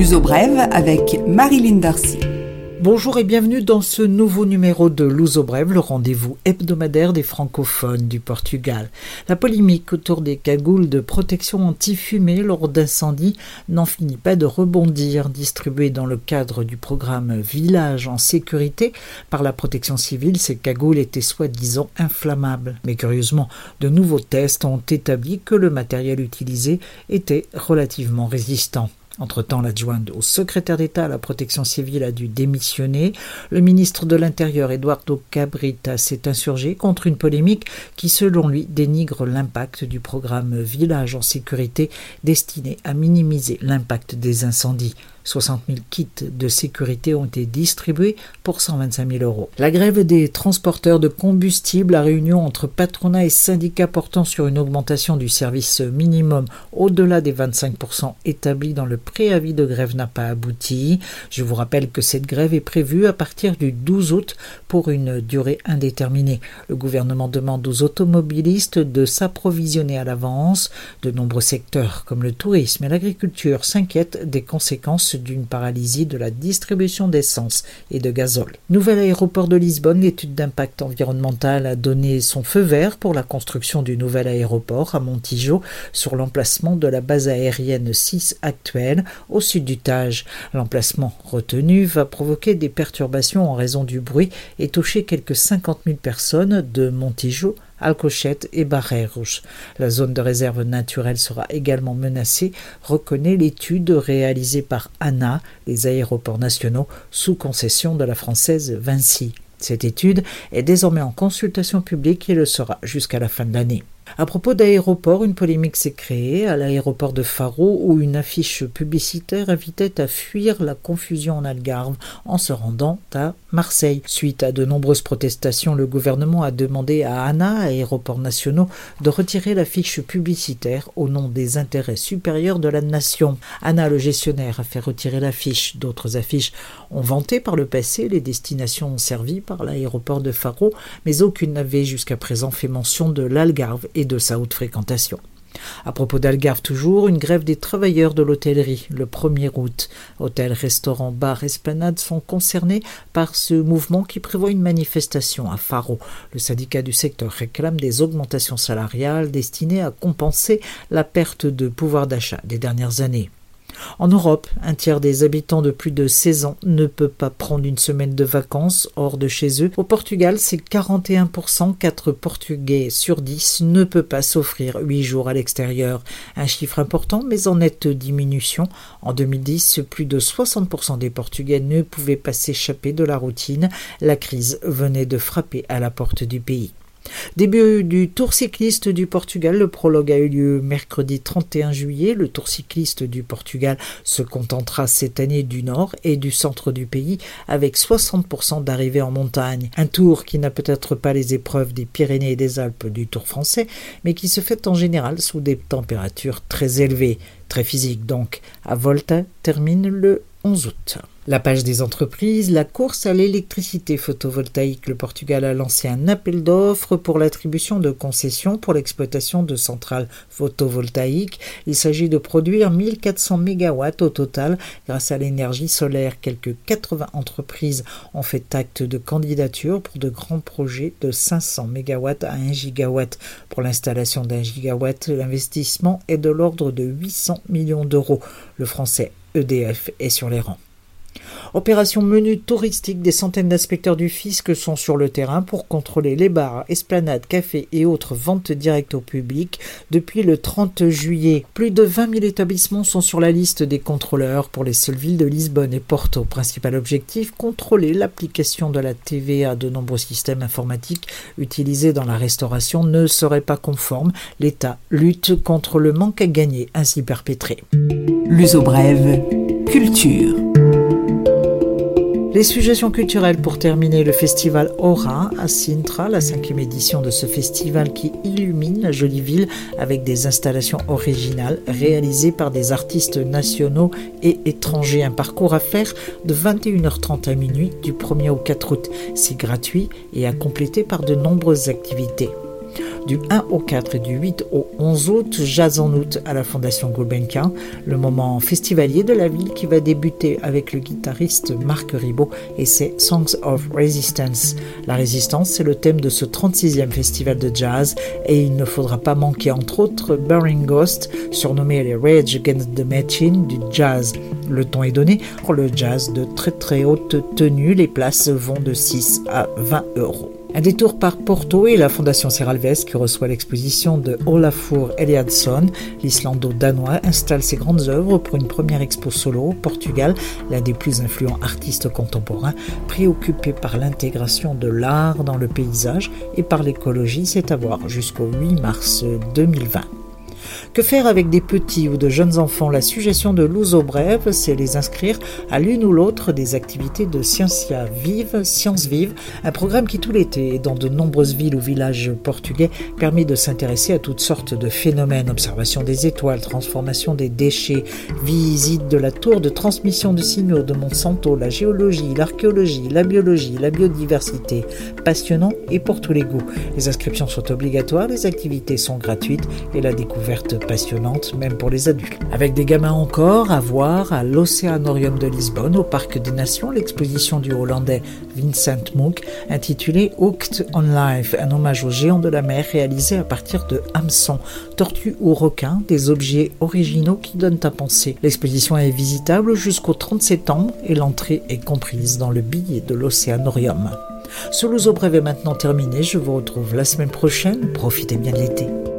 L'Uso Brève avec Marilyn Darcy. Bonjour et bienvenue dans ce nouveau numéro de Luso Brève, le rendez-vous hebdomadaire des francophones du Portugal. La polémique autour des cagoules de protection anti-fumée lors d'incendies n'en finit pas de rebondir. Distribuées dans le cadre du programme Village en sécurité par la protection civile, ces cagoules étaient soi-disant inflammables. Mais curieusement, de nouveaux tests ont établi que le matériel utilisé était relativement résistant. Entre-temps, l'adjointe au secrétaire d'État à la protection civile a dû démissionner. Le ministre de l'Intérieur, Eduardo Cabrita, s'est insurgé contre une polémique qui, selon lui, dénigre l'impact du programme Village en sécurité destiné à minimiser l'impact des incendies. 60 000 kits de sécurité ont été distribués pour 125 000 euros. La grève des transporteurs de combustible, la réunion entre patronat et syndicats portant sur une augmentation du service minimum au-delà des 25% établis dans le préavis de grève n'a pas abouti. Je vous rappelle que cette grève est prévue à partir du 12 août pour une durée indéterminée. Le gouvernement demande aux automobilistes de s'approvisionner à l'avance. De nombreux secteurs comme le tourisme et l'agriculture s'inquiètent des conséquences d'une paralysie de la distribution d'essence et de gazole. Nouvel aéroport de Lisbonne, l'étude d'impact environnemental a donné son feu vert pour la construction du nouvel aéroport à Montijo sur l'emplacement de la base aérienne 6 actuelle au sud du Tage. L'emplacement retenu va provoquer des perturbations en raison du bruit et toucher quelques 50 000 personnes de Montijo Alcochette et Barreiros. La zone de réserve naturelle sera également menacée, reconnaît l'étude réalisée par ANA, les aéroports nationaux, sous concession de la française Vinci. Cette étude est désormais en consultation publique et le sera jusqu'à la fin de l'année. À propos d'aéroport, une polémique s'est créée à l'aéroport de Faro où une affiche publicitaire invitait à fuir la confusion en Algarve en se rendant à Marseille. Suite à de nombreuses protestations, le gouvernement a demandé à ANA, Aéroports Nationaux, de retirer l'affiche publicitaire au nom des intérêts supérieurs de la nation. ANA, le gestionnaire, a fait retirer l'affiche. D'autres affiches ont vanté par le passé les destinations servies par l'aéroport de Faro, mais aucune n'avait jusqu'à présent fait mention de l'Algarve et de sa haute fréquentation. À propos d'Algarve toujours, une grève des travailleurs de l'hôtellerie le 1er août. Hôtels, restaurants, bars, esplanades sont concernés par ce mouvement qui prévoit une manifestation à Faro. Le syndicat du secteur réclame des augmentations salariales destinées à compenser la perte de pouvoir d'achat des dernières années. En Europe, un tiers des habitants de plus de 16 ans ne peut pas prendre une semaine de vacances hors de chez eux. Au Portugal, c'est 41%, 4 Portugais sur 10 ne peut pas s'offrir 8 jours à l'extérieur. Un chiffre important, mais en nette diminution. En 2010, plus de 60% des Portugais ne pouvaient pas s'échapper de la routine. La crise venait de frapper à la porte du pays. Début du Tour cycliste du Portugal, le prologue a eu lieu mercredi 31 juillet. Le Tour cycliste du Portugal se contentera cette année du nord et du centre du pays avec 60% d'arrivées en montagne. Un tour qui n'a peut-être pas les épreuves des Pyrénées et des Alpes du Tour français, mais qui se fait en général sous des températures très élevées, très physiques donc. À Volta termine le 11 août. La page des entreprises, la course à l'électricité photovoltaïque. Le Portugal a lancé un appel d'offres pour l'attribution de concessions pour l'exploitation de centrales photovoltaïques. Il s'agit de produire 1400 MW au total grâce à l'énergie solaire. Quelques 80 entreprises ont fait acte de candidature pour de grands projets de 500 MW à 1 GW. Pour l'installation d'un gigawatt, l'investissement est de l'ordre de 800 millions d'euros. Le français EDF est sur les rangs. Opération menu touristique, des centaines d'inspecteurs du fisc sont sur le terrain pour contrôler les bars, esplanades, cafés et autres ventes directes au public. Depuis le 30 juillet, plus de 20 000 établissements sont sur la liste des contrôleurs pour les seules villes de Lisbonne et Porto. Principal objectif, contrôler l'application de la TVA. De nombreux systèmes informatiques utilisés dans la restauration ne seraient pas conformes. L'État lutte contre le manque à gagner ainsi perpétré. L'uso brève, culture. Les suggestions culturelles pour terminer le festival Aura à Sintra, la cinquième édition de ce festival qui illumine la jolie ville avec des installations originales réalisées par des artistes nationaux et étrangers. Un parcours à faire de 21h30 à minuit du 1er au 4 août. C'est gratuit et à compléter par de nombreuses activités. Du 1 au 4 et du 8 au 11 août, Jazz en août à la Fondation Gulbenkian, le moment festivalier de la ville qui va débuter avec le guitariste Marc Ribot et ses Songs of Resistance. La résistance, c'est le thème de ce 36e festival de jazz et il ne faudra pas manquer entre autres Burning Ghost, surnommé les Rage Against the Machine du jazz. Le ton est donné pour le jazz de très très haute tenue. Les places vont de 6 à 20 euros. Un détour par Porto et la Fondation Serralves qui reçoit l'exposition de Olafur Eliasson, l'islando-danois, installe ses grandes œuvres pour une première expo solo au Portugal, l'un des plus influents artistes contemporains, préoccupé par l'intégration de l'art dans le paysage et par l'écologie, c'est à voir jusqu'au 8 mars 2020. Que faire avec des petits ou de jeunes enfants? La suggestion de Louzo Brève, c'est les inscrire à l'une ou l'autre des activités de Scientia Vive, Sciences Vive, un programme qui tout l'été, dans de nombreuses villes ou villages portugais, permet de s'intéresser à toutes sortes de phénomènes, observation des étoiles, transformation des déchets, visite de la tour de transmission de signaux de Monsanto, la géologie, l'archéologie, la biologie, la biodiversité. Passionnant et pour tous les goûts. Les inscriptions sont obligatoires, les activités sont gratuites et la passionnante même pour les adultes. Avec des gamins encore à voir à l'Océanorium de Lisbonne, au Parc des Nations, l'exposition du Hollandais Vincent Mook intitulée Hooked on Life, un hommage aux géants de la mer réalisé à partir de hameçons, tortues ou requins, des objets originaux qui donnent à penser. L'exposition est visitable jusqu'au 30 septembre et l'entrée est comprise dans le billet de l'Océanorium. Ce Louzo Brève est maintenant terminé. Je vous retrouve la semaine prochaine. Profitez bien de l'été.